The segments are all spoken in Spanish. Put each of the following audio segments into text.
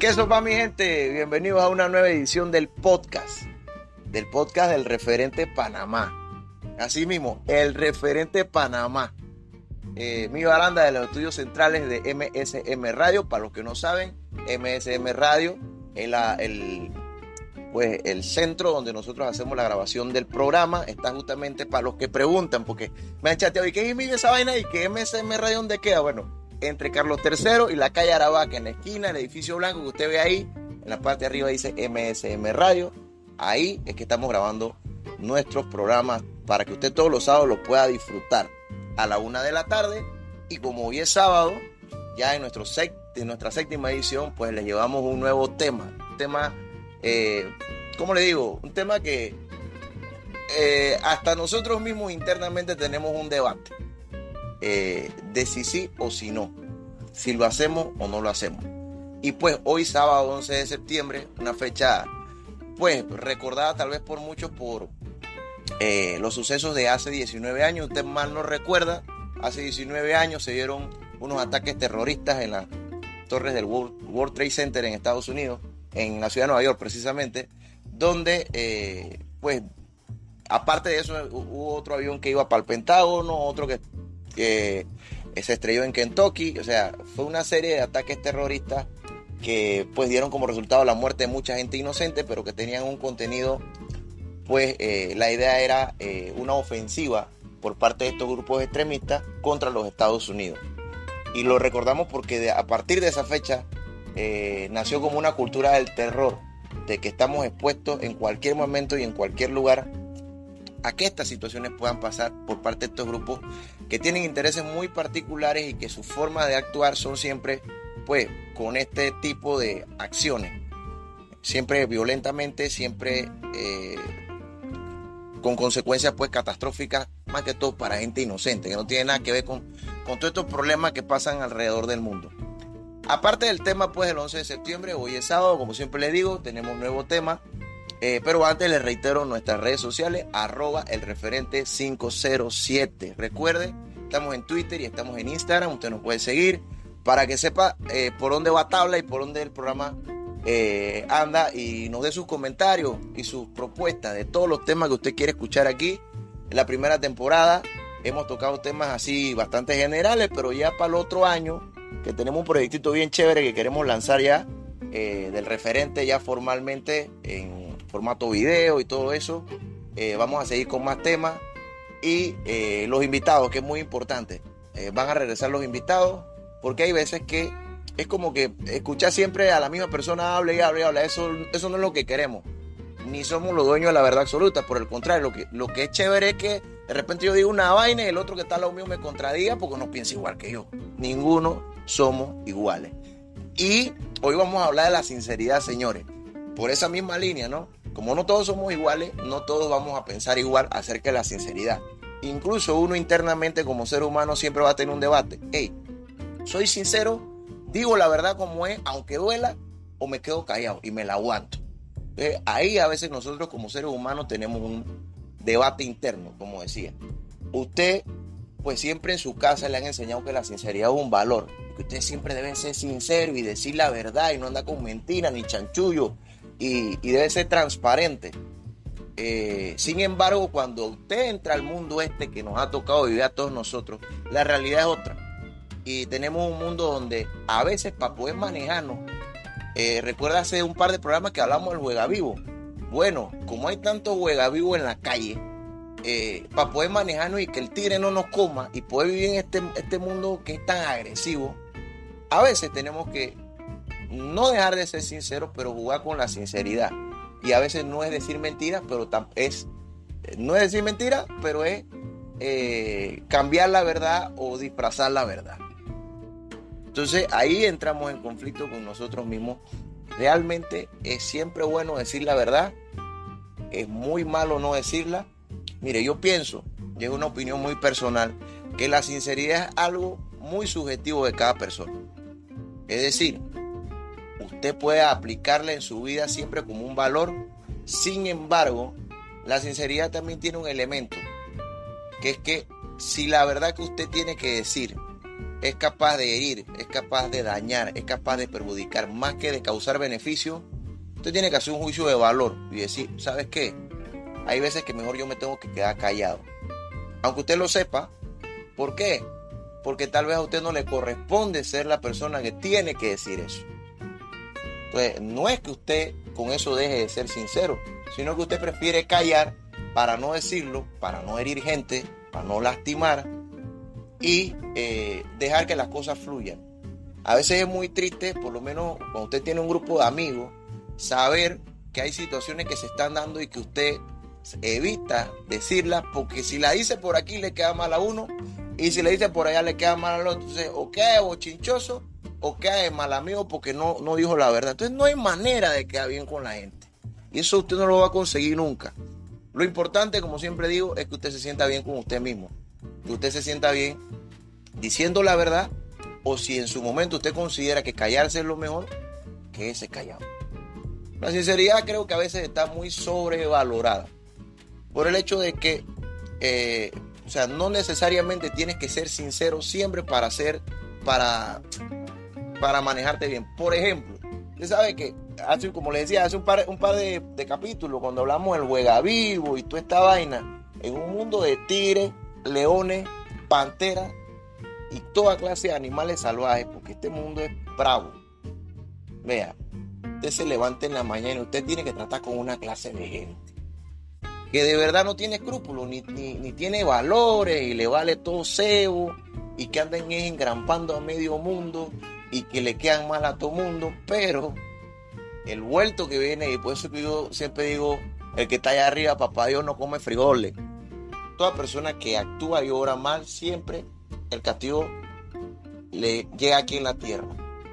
¿Qué sopa mi gente? Bienvenidos a una nueva edición del podcast, del podcast del referente Panamá. Así mismo, el referente Panamá. Eh, mi baranda de los estudios centrales de MSM Radio, para los que no saben, MSM Radio es el, pues, el centro donde nosotros hacemos la grabación del programa. Está justamente para los que preguntan, porque me han chateado, ¿y qué es esa vaina? ¿Y qué MSM Radio dónde queda? Bueno, entre Carlos III y la calle Aravaca, en la esquina, el edificio blanco que usted ve ahí, en la parte de arriba dice MSM Radio. Ahí es que estamos grabando nuestros programas para que usted todos los sábados los pueda disfrutar a la una de la tarde. Y como hoy es sábado, ya en, nuestro nuestra séptima edición, pues le llevamos un nuevo tema. Un tema, eh, ¿cómo le digo? Un tema que eh, hasta nosotros mismos internamente tenemos un debate eh, de si sí o si no, si lo hacemos o no lo hacemos. Y pues hoy sábado 11 de septiembre, una fecha pues recordada tal vez por muchos por eh, los sucesos de hace 19 años, usted mal no recuerda, hace 19 años se dieron unos ataques terroristas en las torres del World, Trade Center en Estados Unidos, en la ciudad de Nueva York precisamente, donde eh, pues aparte de eso hubo otro avión que iba para el Pentágono, otro que que se estrelló en Kentucky, o sea, fue una serie de ataques terroristas que pues dieron como resultado la muerte de mucha gente inocente, pero que tenían un contenido, pues eh, la idea era eh, una ofensiva por parte de estos grupos extremistas contra los Estados Unidos. Y lo recordamos porque a partir de esa fecha eh, nació como una cultura del terror, de que estamos expuestos en cualquier momento y en cualquier lugar a que estas situaciones puedan pasar por parte de estos grupos que tienen intereses muy particulares y que su forma de actuar son siempre pues con este tipo de acciones. Siempre violentamente siempre eh, con consecuencias pues catastróficas más que todo para gente inocente que no tiene nada que ver con, con todos estos problemas que pasan alrededor del mundo. Aparte del tema pues el 11 de septiembre hoy es sábado como siempre le digo tenemos un nuevo tema eh, pero antes les reitero nuestras redes sociales, arroba el referente 507. Recuerde, estamos en Twitter y estamos en Instagram, usted nos puede seguir para que sepa eh, por dónde va tabla y por dónde el programa eh, anda y nos dé sus comentarios y sus propuestas de todos los temas que usted quiere escuchar aquí. En la primera temporada hemos tocado temas así bastante generales, pero ya para el otro año, que tenemos un proyectito bien chévere que queremos lanzar ya, del referente ya formalmente en formato video y todo eso. Eh, vamos a seguir con más temas. Y eh, los invitados, que es muy importante. Eh, van a regresar los invitados, porque hay veces que es como que escuchar siempre a la misma persona habla y habla y habla. Eso, eso no es lo que queremos. Ni somos los dueños de la verdad absoluta. Por el contrario, lo que, lo que es chévere es que de repente yo digo una vaina y el otro que está al lado mío me contradiga porque no piensa igual que yo. Ninguno somos iguales. Y hoy vamos a hablar de la sinceridad, señores. Por esa misma línea, ¿no? Como no todos somos iguales, no todos vamos a pensar igual acerca de la sinceridad. Incluso uno internamente como ser humano siempre va a tener un debate. Hey, soy sincero, digo la verdad como es, aunque duela, o me quedo callado y me la aguanto. ahí a veces nosotros como seres humanos tenemos un debate interno, como decía. Usted, pues siempre en su casa le han enseñado que la sinceridad es un valor, que usted siempre debe ser sincero y decir la verdad y no anda con mentiras ni chanchullo y, debe ser transparente. Eh, sin embargo, cuando usted entra al mundo este que nos ha tocado vivir a todos nosotros, la realidad es otra. Y tenemos un mundo donde a veces para poder manejarnos, eh, recuerda hace un par de programas que hablamos del juega vivo. Bueno, como hay tanto juega vivo en la calle, eh, para poder manejarnos y que el tigre no nos coma y poder vivir en este, este mundo que es tan agresivo, a veces tenemos que no dejar de ser sincero, pero jugar con la sinceridad. Y a veces no es decir mentiras, pero es, no es decir mentiras, pero es eh, cambiar la verdad o disfrazar la verdad. Entonces ahí entramos en conflicto con nosotros mismos. Realmente es siempre bueno decir la verdad. Es muy malo no decirla. Mire, yo pienso, y es una opinión muy personal, que la sinceridad es algo muy subjetivo de cada persona. Es decir, usted puede aplicarla en su vida siempre como un valor. Sin embargo, la sinceridad también tiene un elemento, que es que si la verdad que usted tiene que decir es capaz de herir, es capaz de dañar, es capaz de perjudicar, más que de causar beneficio, usted tiene que hacer un juicio de valor y decir, ¿sabes qué? Hay veces que mejor yo me tengo que quedar callado. Aunque usted lo sepa, ¿por qué? Porque tal vez a usted no le corresponde ser la persona que tiene que decir eso. Entonces, no es que usted con eso deje de ser sincero, sino que usted prefiere callar para no decirlo, para no herir gente, para no lastimar y eh, dejar que las cosas fluyan. A veces es muy triste, por lo menos cuando usted tiene un grupo de amigos, saber que hay situaciones que se están dando y que usted evita decirlas, porque si la dice por aquí le queda mal a uno y si le dice por allá le queda mal al otro. Entonces, o queda bochinchoso o queda mal amigo porque no, no dijo la verdad. Entonces, no hay manera de quedar bien con la gente. Y eso usted no lo va a conseguir nunca. Lo importante, como siempre digo, es que usted se sienta bien con usted mismo. Que usted se sienta bien diciendo la verdad o si en su momento usted considera que callarse es lo mejor, que ese callado. La sinceridad creo que a veces está muy sobrevalorada por el hecho de que, eh, o sea, no necesariamente tienes que ser sincero siempre para ser, para, para manejarte bien. Por ejemplo, usted sabe que hace, como le decía, hace un par, de, capítulos, cuando hablamos del juega vivo y toda esta vaina, en un mundo de tigres, leones, panteras y toda clase de animales salvajes, porque este mundo es bravo. Vea, usted se levanta en la mañana y usted tiene que tratar con una clase de gente que de verdad no tiene escrúpulos, ni, ni, tiene valores y le vale todo cebo y que andan engrampando a medio mundo y que le quedan mal a todo mundo, pero el vuelto que viene, y por eso que yo siempre digo, el que está allá arriba, papá Dios no come frijoles. Toda persona que actúa y obra mal, siempre el castigo le llega aquí en la tierra.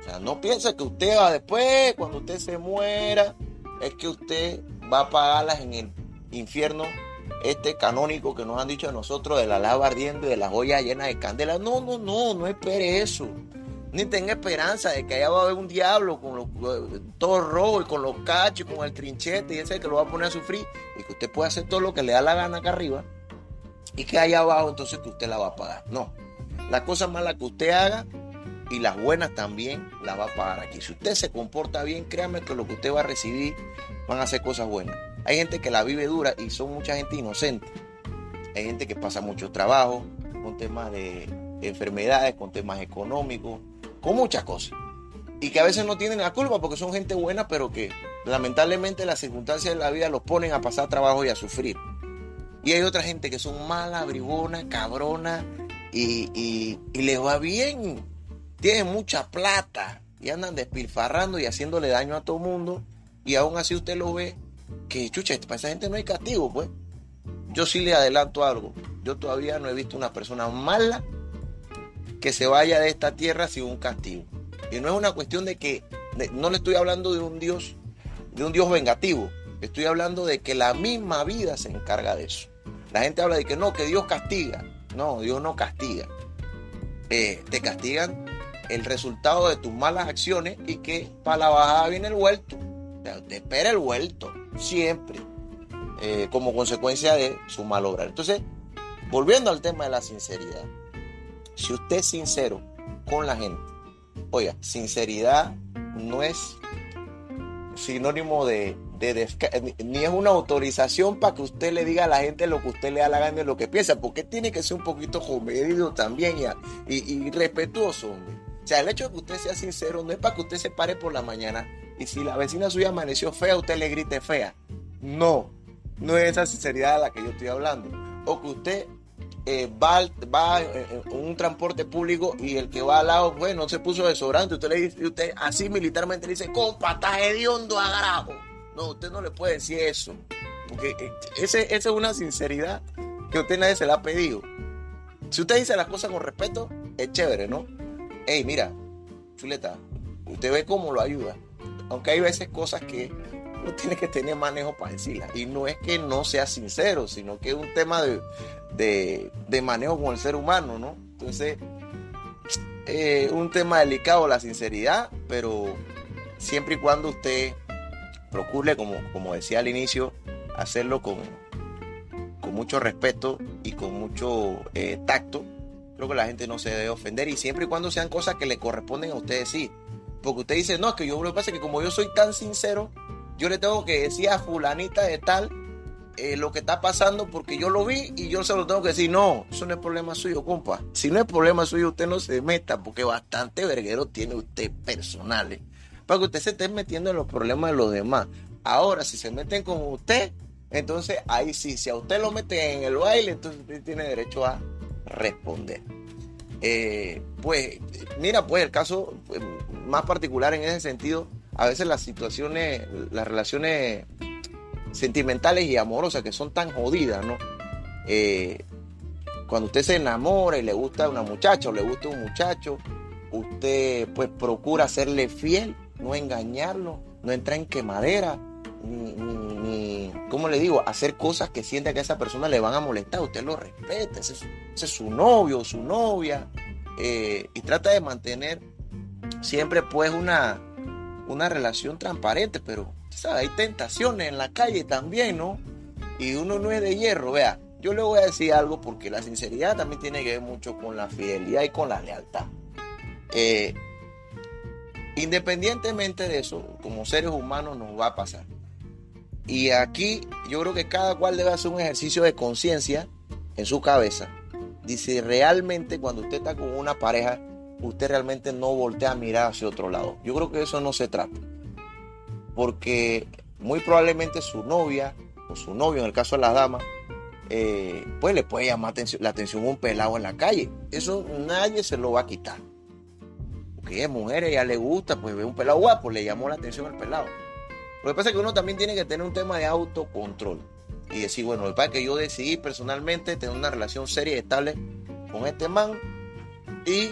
O sea, no piense que usted va después, cuando usted se muera, es que usted va a pagarlas en el infierno este canónico que nos han dicho a nosotros de la lava ardiendo y de las ollas llenas de candela. No, no, no, no espere eso ni tenga esperanza de que allá va a haber un diablo con los, todo rojo y con los cachos, con el trinchete y ese que lo va a poner a sufrir y que usted puede hacer todo lo que le da la gana acá arriba y que allá abajo entonces que usted la va a pagar. No, las cosas malas que usted haga y las buenas también las va a pagar aquí. Si usted se comporta bien, créame que lo que usted va a recibir van a ser cosas buenas. Hay gente que la vive dura y son mucha gente inocente. Hay gente que pasa mucho trabajo con temas de enfermedades, con temas económicos, con muchas cosas. Y que a veces no tienen la culpa porque son gente buena, pero que lamentablemente las circunstancias de la vida los ponen a pasar trabajo y a sufrir. Y hay otra gente que son mala, bribona, cabrona y, les va bien. Tienen mucha plata y andan despilfarrando y haciéndole daño a todo mundo. Y aún así usted lo ve que, chucha, para esa gente no hay castigo, pues. Yo sí le adelanto algo. Yo todavía no he visto una persona mala que se vaya de esta tierra sin un castigo. Y no es una cuestión de que, no le estoy hablando de un Dios, de un Dios vengativo. Estoy hablando de que la misma vida se encarga de eso. La gente habla de que no, que Dios castiga. No, Dios no castiga. Eh, te castigan el resultado de tus malas acciones y que para la bajada viene el vuelto. te espera el vuelto, siempre, eh, como consecuencia de su mal obrar. Entonces, volviendo al tema de la sinceridad. Si usted es sincero con la gente, oiga, sinceridad no es sinónimo de, ni es una autorización para que usted le diga a la gente lo que usted le da la gana y lo que piensa, porque tiene que ser un poquito comedido también y, y, respetuoso, O sea, el hecho de que usted sea sincero no es para que usted se pare por la mañana y si la vecina suya amaneció fea, usted le grite fea. No, no es esa sinceridad de la que yo estoy hablando. O que usted eh, va, va en un transporte público y el que va al lado, bueno, se puso desodorante, usted le dice, usted así militarmente le dice, compa, está hediondo agrajo. No, usted no le puede decir eso. Porque eh, ese, esa es una sinceridad que usted nadie se la ha pedido. Si usted dice las cosas con respeto, es chévere, ¿no? Ey, mira, chuleta, usted ve cómo lo ayuda. Aunque hay veces cosas que uno tiene que tener manejo para decirlas. Y no es que no sea sincero, sino que es un tema de, de, manejo con el ser humano, ¿no? Entonces, eh, un tema delicado la sinceridad, pero siempre y cuando usted procure, como, como decía al inicio, hacerlo con, con mucho respeto y con mucho eh, tacto creo que la gente no se debe ofender y siempre y cuando sean cosas que le corresponden a ustedes, sí. Porque usted dice, no, es que yo lo que pasa es que como yo soy tan sincero, yo le tengo que decir a fulanita de tal eh, lo que está pasando porque yo lo vi y yo se lo tengo que decir. No, eso no es problema suyo, compa. Si no es problema suyo, usted no se meta porque bastante verguero tiene usted personales. Para que usted se esté metiendo en los problemas de los demás. Ahora, si se meten con usted, entonces ahí sí, si a usted lo mete en el baile, entonces usted tiene derecho a responder. Eh, pues, mira, pues el caso más particular en ese sentido, a veces las situaciones, las relaciones sentimentales y amorosas que son tan jodidas, ¿no? Eh, cuando usted se enamora y le gusta a una muchacha o le gusta un muchacho, usted pues procura serle fiel, no engañarlo, no entrar en quemadera, ni, ni, ¿cómo le digo? Hacer cosas que sienta que a esa persona le van a molestar. Usted lo respeta, ese es, su novio o su novia, eh, y trata de mantener siempre pues una, una relación transparente, pero hay tentaciones en la calle también, ¿no? Y uno no es de hierro, vea. Yo le voy a decir algo porque la sinceridad también tiene que ver mucho con la fidelidad y con la lealtad. Eh, independientemente de eso, como seres humanos nos va a pasar. Y aquí yo creo que cada cual debe hacer un ejercicio de conciencia en su cabeza. Dice, realmente cuando usted está con una pareja, usted realmente no voltea a mirar hacia otro lado. Yo creo que eso no se trata porque muy probablemente su novia o su novio, en el caso de la dama, eh, pues le puede llamar la atención un pelado en la calle. Eso nadie se lo va a quitar. Porque es mujer, ella le gusta, pues ve un pelado guapo, le llamó la atención el pelado. Lo que pasa es que uno también tiene que tener un tema de autocontrol y decir, bueno, el que yo decidí personalmente tener una relación seria y estable con este man y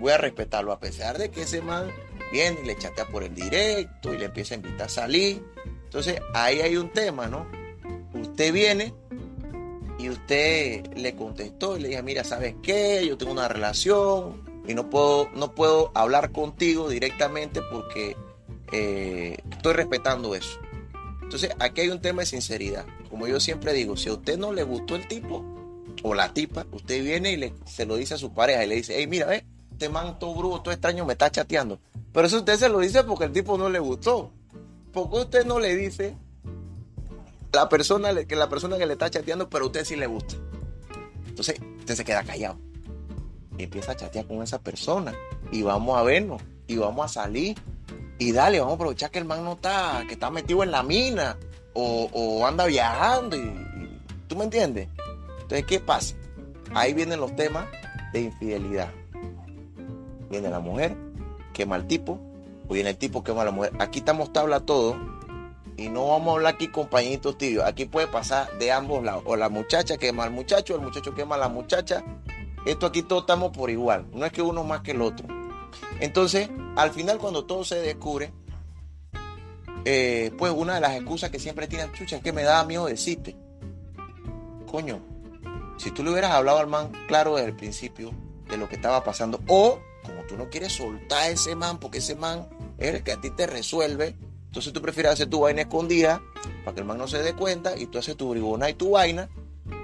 voy a respetarlo a pesar de que ese man viene y le chatea por el directo y le empieza a invitar a salir. Entonces ahí hay un tema, ¿no? Usted viene y usted le contestó y le dice, mira, ¿sabes qué? Yo tengo una relación y no puedo, no puedo hablar contigo directamente porque eh, estoy respetando eso. Entonces aquí hay un tema de sinceridad. Como yo siempre digo, si a usted no le gustó el tipo o la tipa, usted viene y le, se lo dice a su pareja y le dice, hey, mira, ve, este man todo bruto, todo extraño me está chateando. Pero eso usted se lo dice porque el tipo no le gustó. Porque usted no le dice la persona que la persona que le está chateando, pero a usted sí le gusta. Entonces, usted se queda callado. Y empieza a chatear con esa persona. Y vamos a vernos. Y vamos a salir. Y dale, vamos a aprovechar que el man no está, que está metido en la mina. O, anda viajando. ¿Tú me entiendes? Entonces, ¿qué pasa? Ahí vienen los temas de infidelidad. Viene la mujer, quema al tipo, o viene el tipo, quema a la mujer. Aquí estamos tabla todo y no vamos a hablar aquí compañitos tibios. Aquí puede pasar de ambos lados. O la muchacha quema al muchacho, el muchacho quema a la muchacha. Esto aquí todos estamos por igual. No es que uno más que el otro. Entonces, al final cuando todo se descubre, eh, pues una de las excusas que siempre tiene Chucha es que me da miedo decirte. Coño, si tú le hubieras hablado al man claro desde el principio de lo que estaba pasando, o como tú no quieres soltar a ese man, porque ese man es el que a ti te resuelve, entonces tú prefieres hacer tu vaina escondida para que el man no se dé cuenta y tú haces tu bribona y tu vaina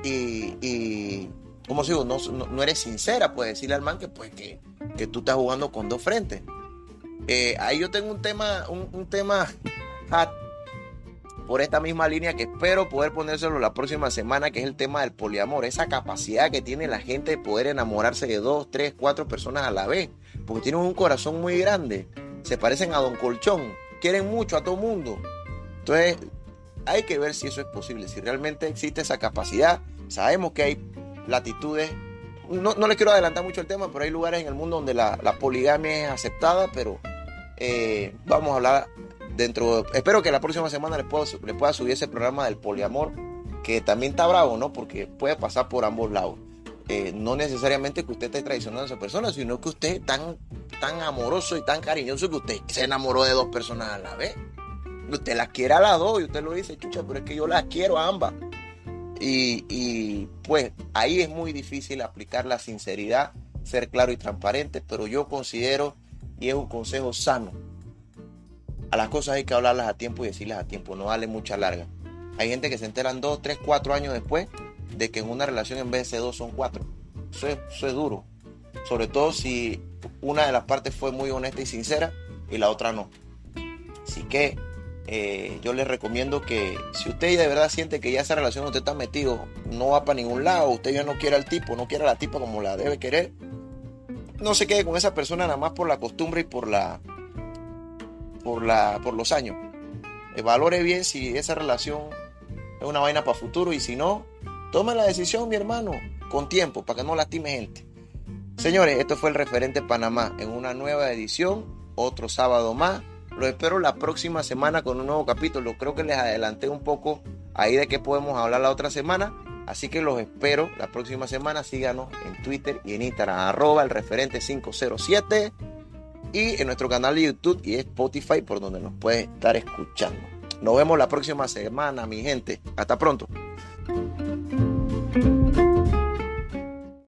y, y como digo, no, no, eres sincera, puedes decirle al man que, pues, que, que tú estás jugando con dos frentes. Eh, ahí yo tengo un tema, un, un tema por esta misma línea que espero poder ponérselo la próxima semana, que es el tema del poliamor, esa capacidad que tiene la gente de poder enamorarse de dos, tres, cuatro personas a la vez, porque tienen un corazón muy grande, se parecen a Don Colchón, quieren mucho a todo mundo. Entonces, hay que ver si eso es posible, si realmente existe esa capacidad. Sabemos que hay latitudes, no, no les quiero adelantar mucho el tema, pero hay lugares en el mundo donde la, poligamia es aceptada, pero eh, vamos a hablar dentro, espero que la próxima semana les pueda, pueda subir ese programa del poliamor, que también está bravo, ¿no? Porque puede pasar por ambos lados. Eh, no necesariamente que usted esté traicionando a esa persona, sino que usted tan, tan amoroso y tan cariñoso que usted se enamoró de dos personas a la vez. Usted las quiere a las dos y usted lo dice, chucha, pero es que yo las quiero a ambas. Y, y pues ahí es muy difícil aplicar la sinceridad, ser claro y transparente, pero yo considero, y es un consejo sano, a las cosas hay que hablarlas a tiempo y decirlas a tiempo, no darle mucha larga. Hay gente que se enteran dos, tres, cuatro años después de que en una relación en vez de dos son cuatro. Eso es, eso es duro. Sobre todo si una de las partes fue muy honesta y sincera y la otra no. Así que eh, yo les recomiendo que si usted de verdad siente que ya esa relación usted está metido, no va para ningún lado, usted ya no quiere al tipo, no quiere a la tipa como la debe querer, no se quede con esa persona nada más por la costumbre y por la por la por los años. Eh, valore bien si esa relación es una vaina para futuro y si no, tome la decisión, mi hermano, con tiempo, para que no lastime gente. Señores, esto fue el referente Panamá en una nueva edición, otro sábado más. Lo espero la próxima semana con un nuevo capítulo. Creo que les adelanté un poco ahí de qué podemos hablar la otra semana. Así que los espero la próxima semana. Síganos en Twitter y en Instagram, arroba el referente 507 y en nuestro canal de YouTube y Spotify por donde nos puede estar escuchando. Nos vemos la próxima semana, mi gente. Hasta pronto.